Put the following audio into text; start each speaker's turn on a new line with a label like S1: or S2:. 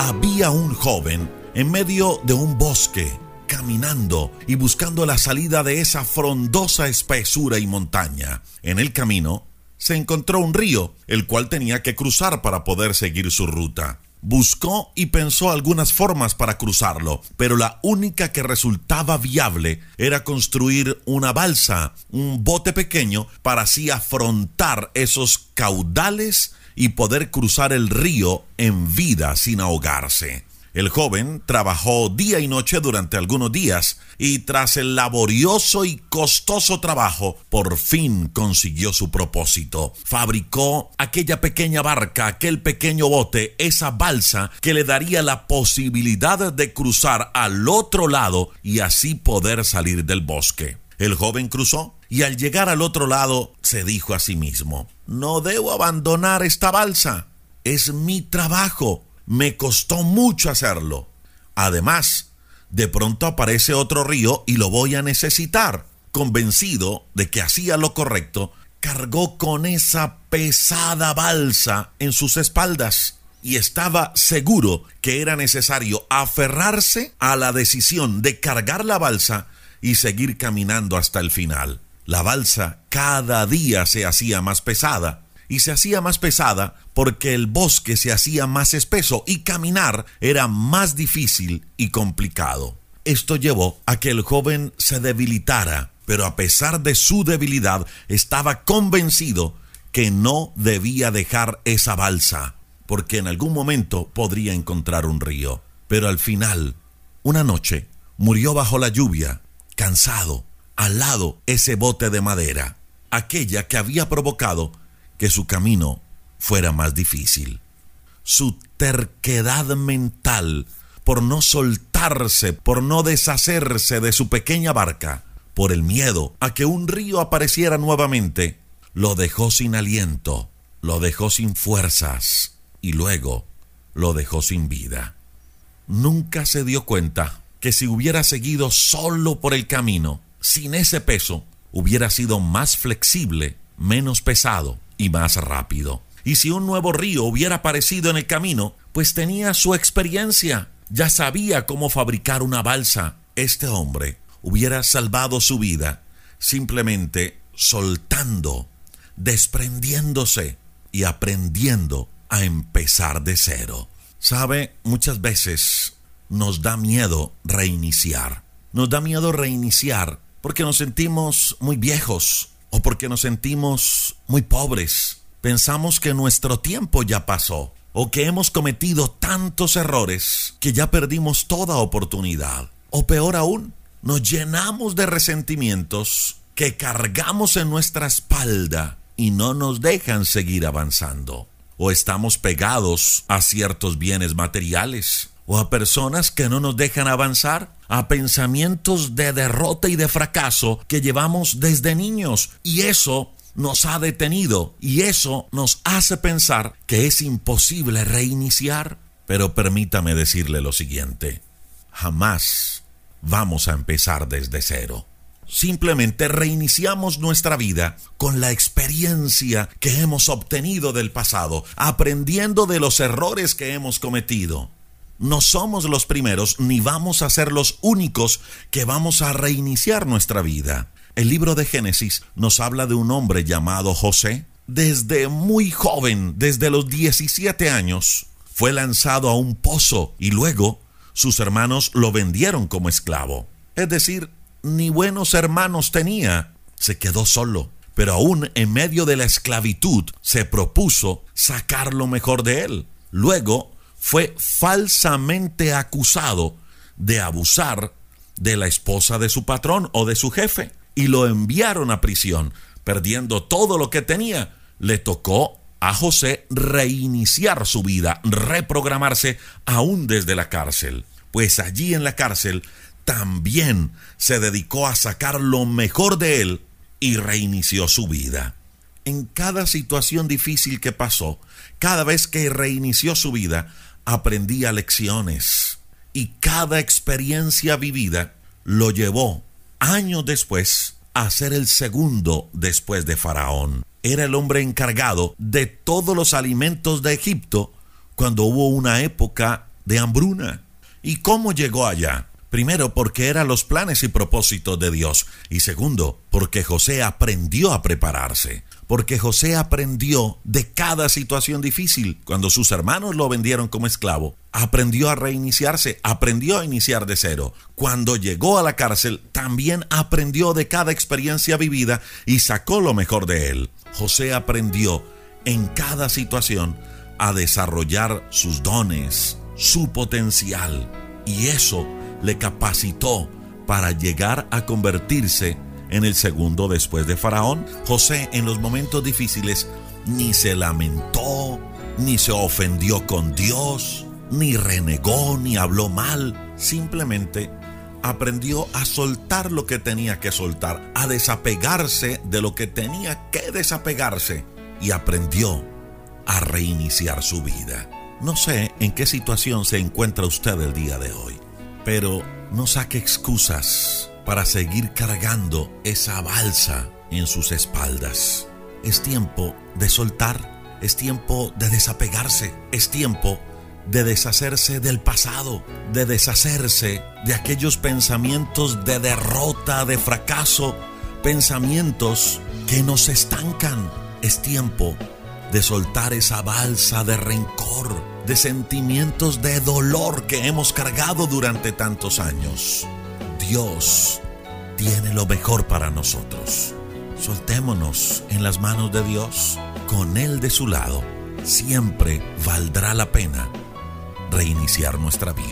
S1: había un joven en medio de un bosque, caminando y buscando la salida de esa frondosa espesura y montaña. En el camino se encontró un río, el cual tenía que cruzar para poder seguir su ruta. Buscó y pensó algunas formas para cruzarlo, pero la única que resultaba viable era construir una balsa, un bote pequeño, para así afrontar esos caudales y poder cruzar el río en vida sin ahogarse. El joven trabajó día y noche durante algunos días y tras el laborioso y costoso trabajo, por fin consiguió su propósito. Fabricó aquella pequeña barca, aquel pequeño bote, esa balsa que le daría la posibilidad de cruzar al otro lado y así poder salir del bosque. El joven cruzó y al llegar al otro lado se dijo a sí mismo, no debo abandonar esta balsa, es mi trabajo me costó mucho hacerlo. Además, de pronto aparece otro río y lo voy a necesitar. Convencido de que hacía lo correcto, cargó con esa pesada balsa en sus espaldas y estaba seguro que era necesario aferrarse a la decisión de cargar la balsa y seguir caminando hasta el final. La balsa cada día se hacía más pesada y se hacía más pesada porque el bosque se hacía más espeso y caminar era más difícil y complicado. Esto llevó a que el joven se debilitara, pero a pesar de su debilidad estaba convencido que no debía dejar esa balsa, porque en algún momento podría encontrar un río. Pero al final, una noche, murió bajo la lluvia, cansado, al lado ese bote de madera, aquella que había provocado que su camino fuera más difícil. Su terquedad mental por no soltarse, por no deshacerse de su pequeña barca, por el miedo a que un río apareciera nuevamente, lo dejó sin aliento, lo dejó sin fuerzas y luego lo dejó sin vida. Nunca se dio cuenta que si hubiera seguido solo por el camino, sin ese peso, hubiera sido más flexible, menos pesado y más rápido. Y si un nuevo río hubiera aparecido en el camino, pues tenía su experiencia, ya sabía cómo fabricar una balsa. Este hombre hubiera salvado su vida simplemente soltando, desprendiéndose y aprendiendo a empezar de cero. Sabe, muchas veces nos da miedo reiniciar. Nos da miedo reiniciar porque nos sentimos muy viejos, o porque nos sentimos muy pobres. Pensamos que nuestro tiempo ya pasó o que hemos cometido tantos errores que ya perdimos toda oportunidad. O peor aún, nos llenamos de resentimientos que cargamos en nuestra espalda y no nos dejan seguir avanzando. O estamos pegados a ciertos bienes materiales o a personas que no nos dejan avanzar, a pensamientos de derrota y de fracaso que llevamos desde niños. Y eso nos ha detenido y eso nos hace pensar que es imposible reiniciar. Pero permítame decirle lo siguiente, jamás vamos a empezar desde cero. Simplemente reiniciamos nuestra vida con la experiencia que hemos obtenido del pasado, aprendiendo de los errores que hemos cometido no somos los primeros ni vamos a ser los únicos que vamos a reiniciar nuestra vida. El libro de Génesis nos habla de un hombre llamado José. Desde muy joven, desde los 17 años, fue lanzado a un pozo y luego sus hermanos lo vendieron como esclavo. Es decir, ni buenos hermanos tenía, se quedó solo. Pero aún en medio de la esclavitud se propuso sacar lo mejor de él. Luego fue falsamente acusado de abusar de la esposa de su patrón o de su jefe y lo enviaron a prisión, perdiendo todo lo que tenía. Le tocó a José reiniciar su vida, reprogramarse aún desde la cárcel, pues allí en la cárcel también se dedicó a sacar lo mejor de él y reinició su vida. En cada situación difícil que pasó, cada vez que reinició su vida, aprendía lecciones y cada experiencia vivida lo llevó años después a ser el segundo después de Faraón. Era el hombre encargado de todos los alimentos de Egipto cuando hubo una época de hambruna. ¿Y cómo llegó allá? Primero, porque eran los planes y propósitos de Dios. Y segundo, porque José aprendió a prepararse. Porque José aprendió de cada situación difícil. Cuando sus hermanos lo vendieron como esclavo, aprendió a reiniciarse, aprendió a iniciar de cero. Cuando llegó a la cárcel, también aprendió de cada experiencia vivida y sacó lo mejor de él. José aprendió en cada situación a desarrollar sus dones, su potencial. Y eso le capacitó para llegar a convertirse en el segundo después de Faraón. José en los momentos difíciles ni se lamentó, ni se ofendió con Dios, ni renegó, ni habló mal. Simplemente aprendió a soltar lo que tenía que soltar, a desapegarse de lo que tenía que desapegarse y aprendió a reiniciar su vida. No sé en qué situación se encuentra usted el día de hoy. Pero no saque excusas para seguir cargando esa balsa en sus espaldas. Es tiempo de soltar, es tiempo de desapegarse, es tiempo de deshacerse del pasado, de deshacerse de aquellos pensamientos de derrota, de fracaso, pensamientos que nos estancan. Es tiempo de soltar esa balsa de rencor, de sentimientos de dolor que hemos cargado durante tantos años. Dios tiene lo mejor para nosotros. Soltémonos en las manos de Dios, con Él de su lado. Siempre valdrá la pena reiniciar nuestra vida.